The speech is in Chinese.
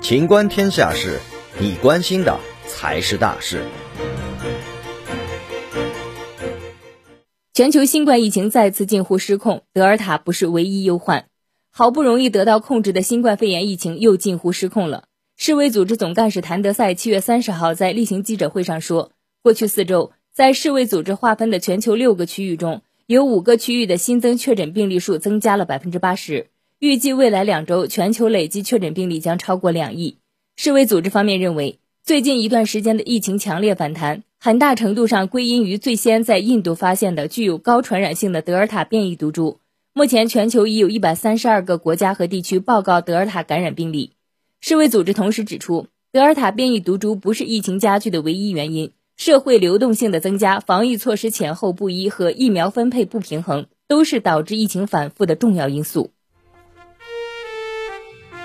情观天下事，你关心的才是大事。全球新冠疫情再次近乎失控，德尔塔不是唯一忧患。好不容易得到控制的新冠肺炎疫情又近乎失控了。世卫组织总干事谭德赛七月三十号在例行记者会上说，过去四周，在世卫组织划分的全球六个区域中，有五个区域的新增确诊病例数增加了百分之八十。预计未来两周，全球累计确诊病例将超过两亿。世卫组织方面认为，最近一段时间的疫情强烈反弹，很大程度上归因于最先在印度发现的具有高传染性的德尔塔变异毒株。目前，全球已有一百三十二个国家和地区报告德尔塔感染病例。世卫组织同时指出，德尔塔变异毒株不是疫情加剧的唯一原因，社会流动性的增加、防疫措施前后不一和疫苗分配不平衡都是导致疫情反复的重要因素。